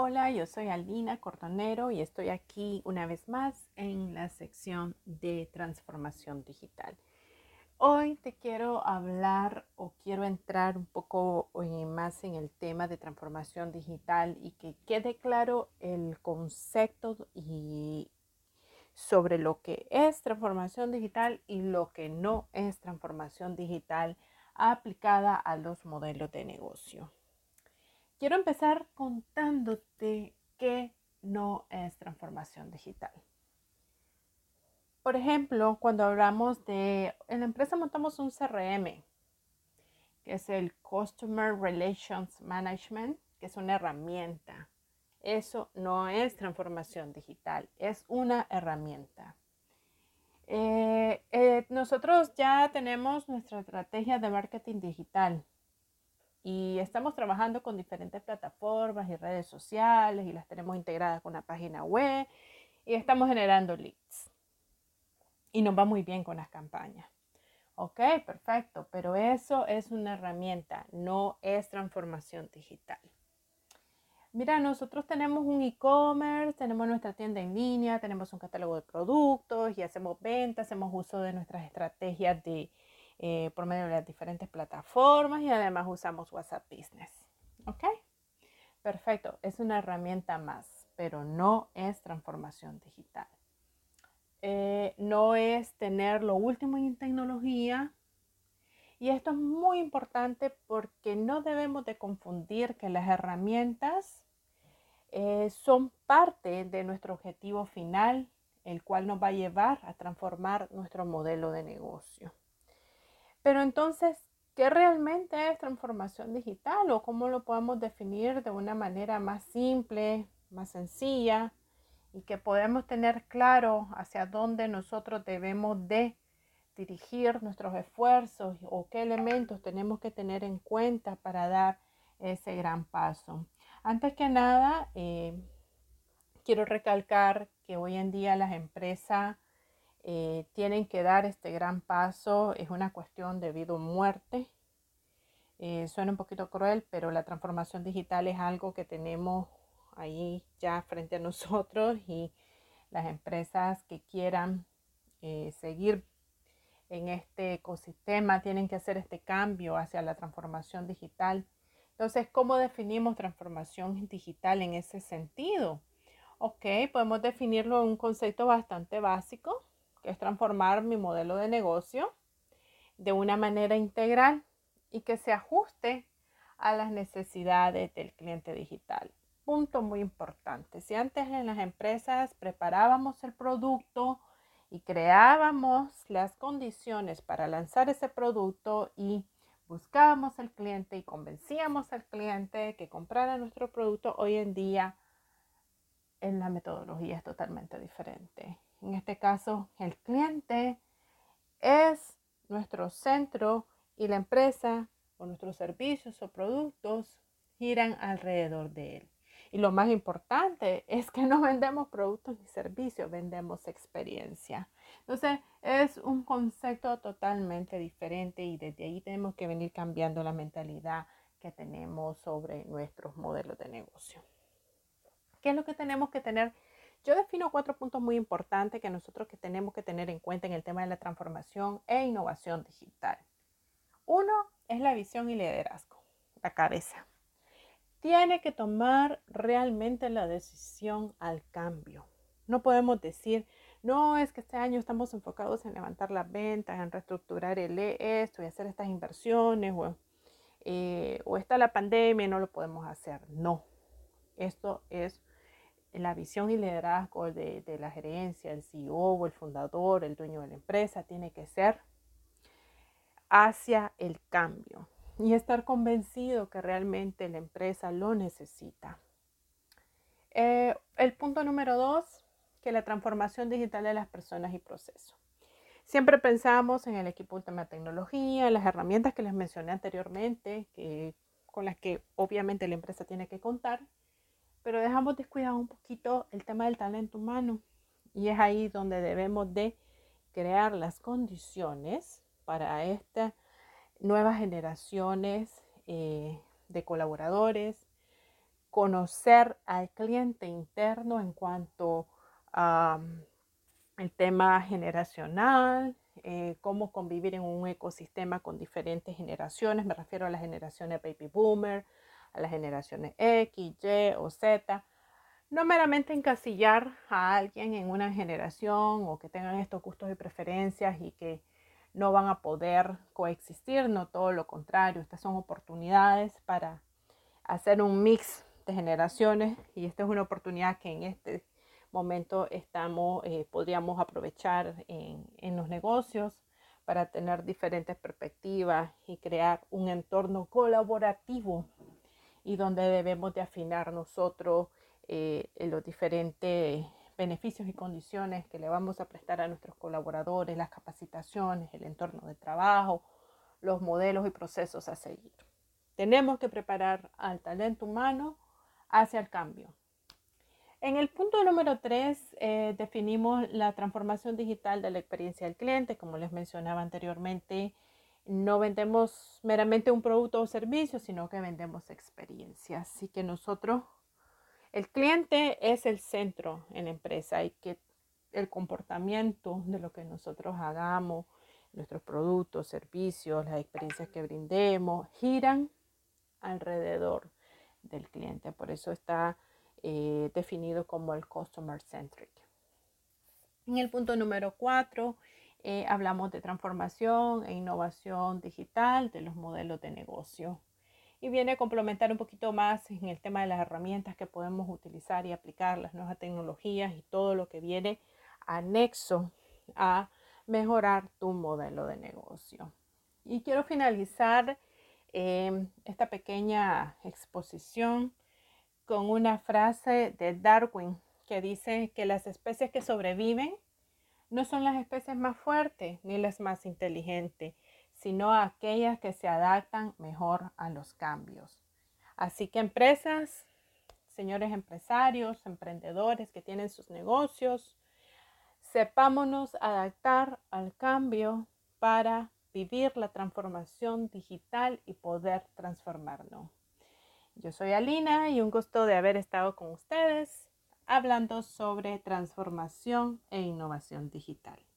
Hola, yo soy Aldina Cordonero y estoy aquí una vez más en la sección de transformación digital. Hoy te quiero hablar o quiero entrar un poco eh, más en el tema de transformación digital y que quede claro el concepto y sobre lo que es transformación digital y lo que no es transformación digital aplicada a los modelos de negocio. Quiero empezar contándote qué no es transformación digital. Por ejemplo, cuando hablamos de, en la empresa montamos un CRM, que es el Customer Relations Management, que es una herramienta. Eso no es transformación digital, es una herramienta. Eh, eh, nosotros ya tenemos nuestra estrategia de marketing digital y estamos trabajando con diferentes plataformas y redes sociales y las tenemos integradas con una página web y estamos generando leads. Y nos va muy bien con las campañas. Ok, perfecto, pero eso es una herramienta, no es transformación digital. Mira, nosotros tenemos un e-commerce, tenemos nuestra tienda en línea, tenemos un catálogo de productos y hacemos ventas, hacemos uso de nuestras estrategias de, eh, por medio de las diferentes plataformas y además usamos WhatsApp Business. ¿Ok? Perfecto, es una herramienta más, pero no es transformación digital. Eh, no es tener lo último en tecnología. Y esto es muy importante porque no debemos de confundir que las herramientas eh, son parte de nuestro objetivo final, el cual nos va a llevar a transformar nuestro modelo de negocio. Pero entonces, ¿qué realmente es transformación digital o cómo lo podemos definir de una manera más simple, más sencilla y que podemos tener claro hacia dónde nosotros debemos de dirigir nuestros esfuerzos o qué elementos tenemos que tener en cuenta para dar ese gran paso? Antes que nada, eh, quiero recalcar que hoy en día las empresas eh, tienen que dar este gran paso. Es una cuestión de vida o muerte. Eh, suena un poquito cruel, pero la transformación digital es algo que tenemos ahí ya frente a nosotros y las empresas que quieran eh, seguir en este ecosistema tienen que hacer este cambio hacia la transformación digital. Entonces, ¿cómo definimos transformación digital en ese sentido? Ok, podemos definirlo en un concepto bastante básico, es transformar mi modelo de negocio de una manera integral y que se ajuste a las necesidades del cliente digital. Punto muy importante. Si antes en las empresas preparábamos el producto y creábamos las condiciones para lanzar ese producto y buscábamos al cliente y convencíamos al cliente que comprara nuestro producto, hoy en día en la metodología es totalmente diferente. Este caso, el cliente es nuestro centro y la empresa o nuestros servicios o productos giran alrededor de él. Y lo más importante es que no vendemos productos ni servicios, vendemos experiencia. Entonces es un concepto totalmente diferente y desde ahí tenemos que venir cambiando la mentalidad que tenemos sobre nuestros modelos de negocio. ¿Qué es lo que tenemos que tener yo defino cuatro puntos muy importantes que nosotros que tenemos que tener en cuenta en el tema de la transformación e innovación digital. Uno es la visión y liderazgo, la cabeza. Tiene que tomar realmente la decisión al cambio. No podemos decir, no, es que este año estamos enfocados en levantar las ventas, en reestructurar el esto y hacer estas inversiones, o, eh, o está la pandemia y no lo podemos hacer. No, esto es la visión y liderazgo de, de la gerencia, el CEO el fundador, el dueño de la empresa, tiene que ser hacia el cambio y estar convencido que realmente la empresa lo necesita. Eh, el punto número dos, que la transformación digital de las personas y procesos. Siempre pensamos en el equipo de última tecnología, las herramientas que les mencioné anteriormente, que, con las que obviamente la empresa tiene que contar, pero dejamos descuidado un poquito el tema del talento humano y es ahí donde debemos de crear las condiciones para estas nuevas generaciones eh, de colaboradores conocer al cliente interno en cuanto a el tema generacional, eh, cómo convivir en un ecosistema con diferentes generaciones. Me refiero a las generaciones baby boomer, a las generaciones X, Y o Z. No meramente encasillar a alguien en una generación o que tengan estos gustos y preferencias y que no van a poder coexistir, no todo lo contrario. Estas son oportunidades para hacer un mix de generaciones y esta es una oportunidad que en este momento estamos, eh, podríamos aprovechar en, en los negocios para tener diferentes perspectivas y crear un entorno colaborativo y donde debemos de afinar nosotros eh, los diferentes beneficios y condiciones que le vamos a prestar a nuestros colaboradores, las capacitaciones, el entorno de trabajo, los modelos y procesos a seguir. Tenemos que preparar al talento humano hacia el cambio. En el punto número 3 eh, definimos la transformación digital de la experiencia del cliente. Como les mencionaba anteriormente, no vendemos meramente un producto o servicio, sino que vendemos experiencias. Así que nosotros, el cliente es el centro en la empresa y que el comportamiento de lo que nosotros hagamos, nuestros productos, servicios, las experiencias que brindemos, giran alrededor del cliente. Por eso está eh, definido como el Customer Centric. En el punto número 4 eh, hablamos de transformación e innovación digital de los modelos de negocio. Y viene a complementar un poquito más en el tema de las herramientas que podemos utilizar y aplicar, las nuevas tecnologías y todo lo que viene anexo a mejorar tu modelo de negocio. Y quiero finalizar eh, esta pequeña exposición con una frase de Darwin que dice que las especies que sobreviven no son las especies más fuertes ni las más inteligentes, sino aquellas que se adaptan mejor a los cambios. Así que empresas, señores empresarios, emprendedores que tienen sus negocios, sepámonos adaptar al cambio para vivir la transformación digital y poder transformarnos. Yo soy Alina y un gusto de haber estado con ustedes hablando sobre transformación e innovación digital.